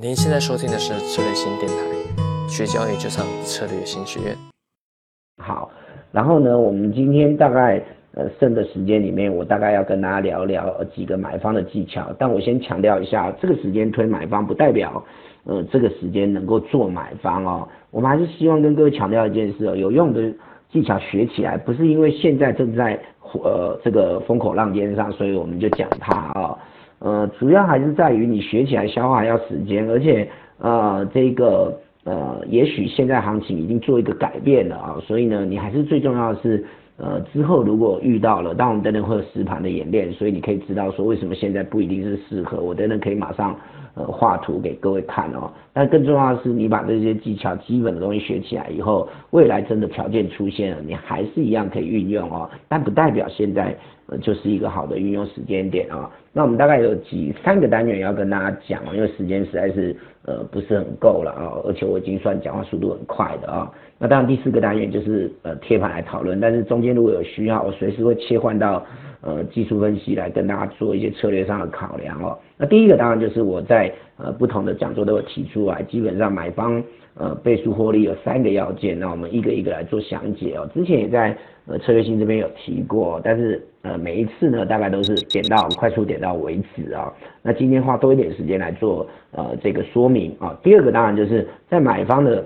您现在收听的是策略新电台，学交易就上策略新学院。好，然后呢，我们今天大概呃剩的时间里面，我大概要跟大家聊聊几个买方的技巧。但我先强调一下，这个时间推买方不代表呃这个时间能够做买方哦。我们还是希望跟各位强调一件事哦，有用的技巧学起来，不是因为现在正在呃这个风口浪尖上，所以我们就讲它啊。呃，主要还是在于你学起来消化要时间，而且呃，这个呃，也许现在行情已经做一个改变了啊，所以呢，你还是最重要的是呃，之后如果遇到了，当我们等等会有实盘的演练，所以你可以知道说为什么现在不一定是适合，我等等可以马上呃画图给各位看哦。但更重要的是，你把这些技巧基本的东西学起来以后，未来真的条件出现了，你还是一样可以运用哦，但不代表现在。就是一个好的运用时间点啊。那我们大概有几三个单元要跟大家讲，因为时间实在是呃不是很够了啊，而且我已经算讲话速度很快的啊。那当然第四个单元就是呃贴盘来讨论，但是中间如果有需要，我随时会切换到呃技术分析来跟大家做一些策略上的考量哦。那第一个当然就是我在呃不同的讲座都有提出来，基本上买方呃倍数获利有三个要件，那我们一个一个来做详解哦。之前也在呃策略性这边有提过，但是。呃，每一次呢，大概都是点到快速点到为止啊。那今天花多一点时间来做呃这个说明啊。第二个当然就是在买方的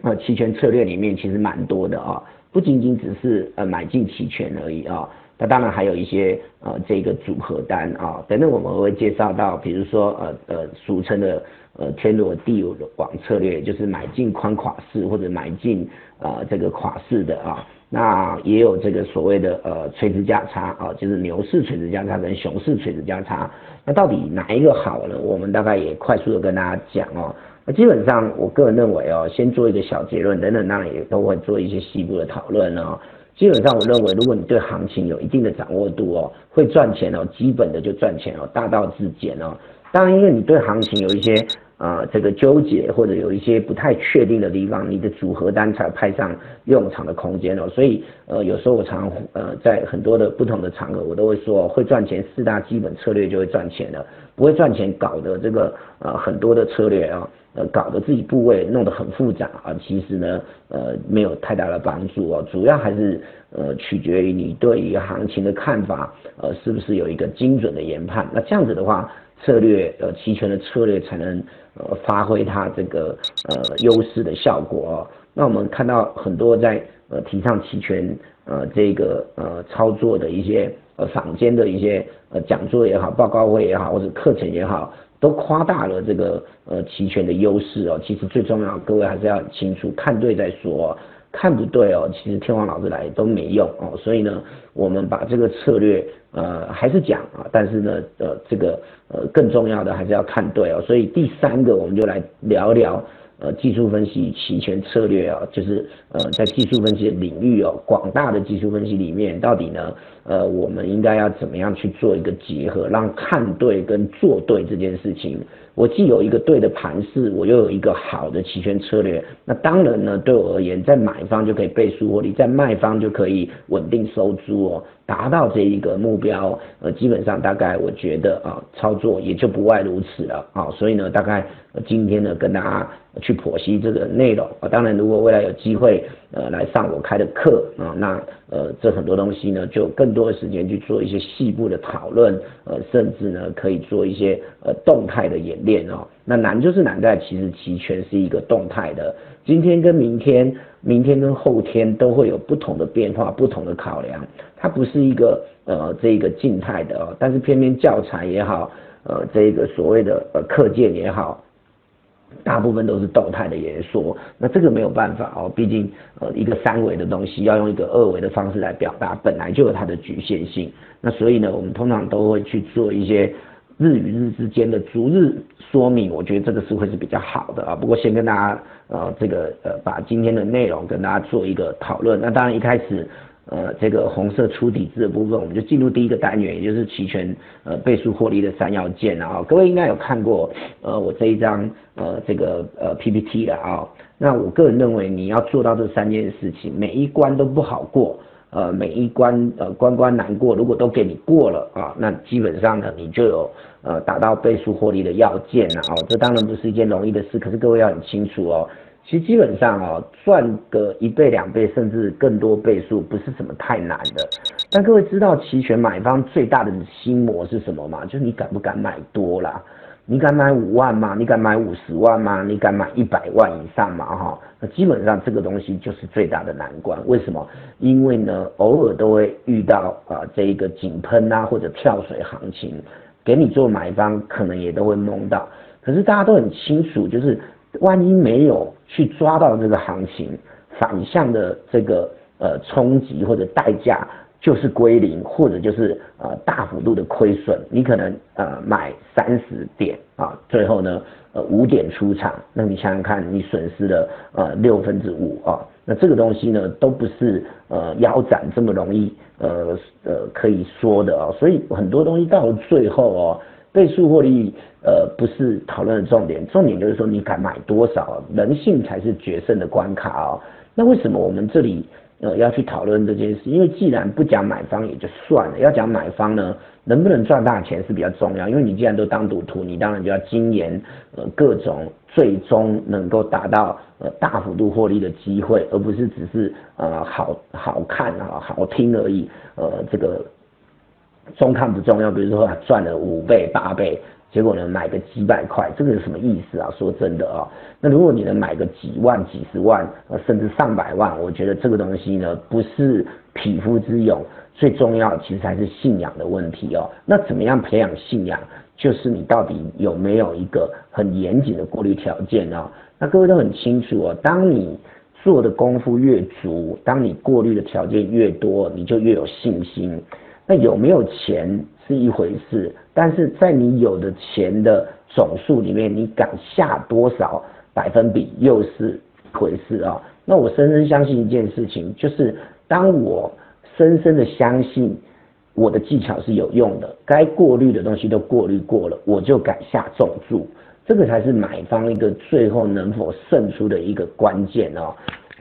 呃期权策略里面，其实蛮多的啊，不仅仅只是呃买进期权而已啊。那当然还有一些呃这个组合单啊，等等我们会介绍到，比如说呃呃俗称的呃天罗地网策略，就是买进宽垮式或者买进啊这个垮式的啊。那也有这个所谓的呃垂直价差啊，就是牛市垂直价差跟熊市垂直价差，那到底哪一个好呢？我们大概也快速的跟大家讲哦。那基本上我个人认为哦，先做一个小结论，等等当然也都会做一些细部的讨论哦。基本上我认为，如果你对行情有一定的掌握度哦，会赚钱哦，基本的就赚钱哦，大道至简哦。当然，因为你对行情有一些。啊，这个纠结或者有一些不太确定的地方，你的组合单才派上用场的空间哦。所以，呃，有时候我常呃在很多的不同的场合，我都会说，会赚钱四大基本策略就会赚钱了，不会赚钱搞的这个呃很多的策略啊，呃搞得自己部位弄得很复杂啊，其实呢，呃没有太大的帮助啊。主要还是呃取决于你对于行情的看法，呃是不是有一个精准的研判？那这样子的话。策略呃，齐全的策略才能呃发挥它这个呃优势的效果哦。那我们看到很多在呃提倡齐全呃这个呃操作的一些呃坊间的一些呃讲座也好，报告会也好，或者课程也好，都夸大了这个呃齐全的优势哦。其实最重要，各位还是要清楚看对再说。看不对哦，其实天王老师来都没用哦，所以呢，我们把这个策略呃还是讲啊，但是呢呃这个呃更重要的还是要看对哦，所以第三个我们就来聊聊呃技术分析期权策略啊，就是呃在技术分析的领域哦，广大的技术分析里面到底呢呃我们应该要怎么样去做一个结合，让看对跟做对这件事情。我既有一个对的盘势，我又有一个好的期权策略，那当然呢，对我而言，在买方就可以倍数获利，在卖方就可以稳定收租哦，达到这一个目标，呃，基本上大概我觉得啊，操作也就不外如此了啊，所以呢，大概今天呢，跟大家去剖析这个内容啊，当然如果未来有机会。呃，来上我开的课啊，那呃，这很多东西呢，就更多的时间去做一些细部的讨论，呃，甚至呢，可以做一些呃动态的演练哦。那难就是难在，其实期权是一个动态的，今天跟明天，明天跟后天都会有不同的变化，不同的考量，它不是一个呃这个静态的哦。但是偏偏教材也好，呃，这个所谓的呃课件也好。大部分都是动态的演说，那这个没有办法哦，毕竟呃一个三维的东西要用一个二维的方式来表达，本来就有它的局限性。那所以呢，我们通常都会去做一些日与日之间的逐日说明，我觉得这个是会是比较好的啊。不过先跟大家呃这个呃把今天的内容跟大家做一个讨论。那当然一开始。呃，这个红色出底子的部分，我们就进入第一个单元，也就是期权呃倍数获利的三要件啊。各位应该有看过呃我这一张呃这个呃 PPT 了啊。那我个人认为，你要做到这三件事情，每一关都不好过，呃每一关呃关关难过，如果都给你过了啊，那基本上呢你就有呃达到倍数获利的要件了哦。这当然不是一件容易的事，可是各位要很清楚哦。其实基本上哦，赚个一倍、两倍，甚至更多倍数，不是什么太难的。但各位知道期权买方最大的心魔是什么吗？就是你敢不敢买多啦？你敢买五万吗？你敢买五十万吗？你敢买一百万以上吗？哈，那基本上这个东西就是最大的难关。为什么？因为呢，偶尔都会遇到啊，这一个井喷啊，或者跳水行情，给你做买方可能也都会蒙到。可是大家都很清楚，就是万一没有去抓到这个行情反向的这个呃冲击或者代价。就是归零，或者就是呃大幅度的亏损，你可能呃买三十点啊，最后呢呃五点出场，那你想想看，你损失了呃六分之五啊，那这个东西呢都不是呃腰斩这么容易呃呃可以说的哦，所以很多东西到了最后哦，倍数获利呃不是讨论的重点，重点就是说你敢买多少，人性才是决胜的关卡哦。那为什么我们这里？呃，要去讨论这件事，因为既然不讲买方也就算了，要讲买方呢，能不能赚大钱是比较重要。因为你既然都当赌徒，你当然就要精研呃各种最终能够达到呃大幅度获利的机会，而不是只是呃好好看啊好听而已。呃，这个中看不重要，比如说赚了五倍八倍。结果呢，买个几百块，这个有什么意思啊？说真的啊，那如果你能买个几万、几十万，甚至上百万，我觉得这个东西呢，不是匹夫之勇，最重要其实还是信仰的问题哦。那怎么样培养信仰？就是你到底有没有一个很严谨的过滤条件啊？那各位都很清楚哦，当你做的功夫越足，当你过滤的条件越多，你就越有信心。那有没有钱是一回事，但是在你有的钱的总数里面，你敢下多少百分比又是一回事啊？那我深深相信一件事情，就是当我深深的相信我的技巧是有用的，该过滤的东西都过滤过了，我就敢下重注，这个才是买方一个最后能否胜出的一个关键哦。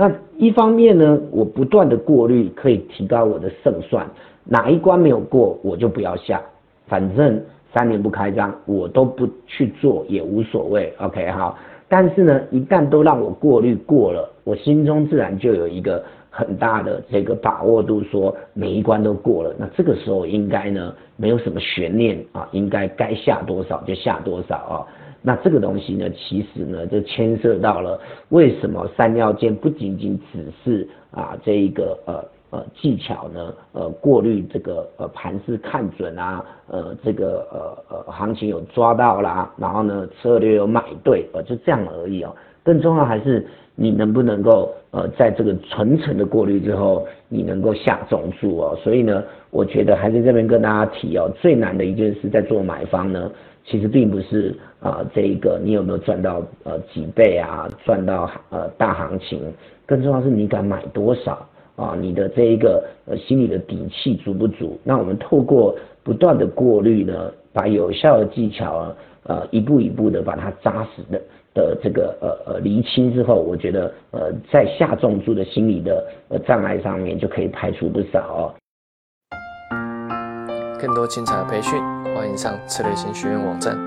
那一方面呢，我不断的过滤可以提高我的胜算。哪一关没有过，我就不要下，反正三年不开张，我都不去做也无所谓。OK 好，但是呢，一旦都让我过滤过了，我心中自然就有一个很大的这个把握度，说每一关都过了，那这个时候应该呢没有什么悬念啊，应该该下多少就下多少啊。那这个东西呢，其实呢就牵涉到了为什么三要件不仅仅只是啊这一个呃。呃，技巧呢？呃，过滤这个呃盘势看准啊，呃，这个呃呃行情有抓到啦，然后呢策略有买对，呃，就这样而已哦。更重要还是你能不能够呃在这个层层的过滤之后，你能够下重注哦。所以呢，我觉得还是这边跟大家提哦，最难的一件事在做买方呢，其实并不是啊这一个你有没有赚到呃几倍啊，赚到呃大行情，更重要是你敢买多少。啊，你的这一个呃心里的底气足不足？那我们透过不断的过滤呢，把有效的技巧，呃一步一步的把它扎实的的这个呃呃厘清之后，我觉得呃在下重注的心理的呃障碍上面就可以排除不少哦。更多精彩的培训，欢迎上策略型学院网站。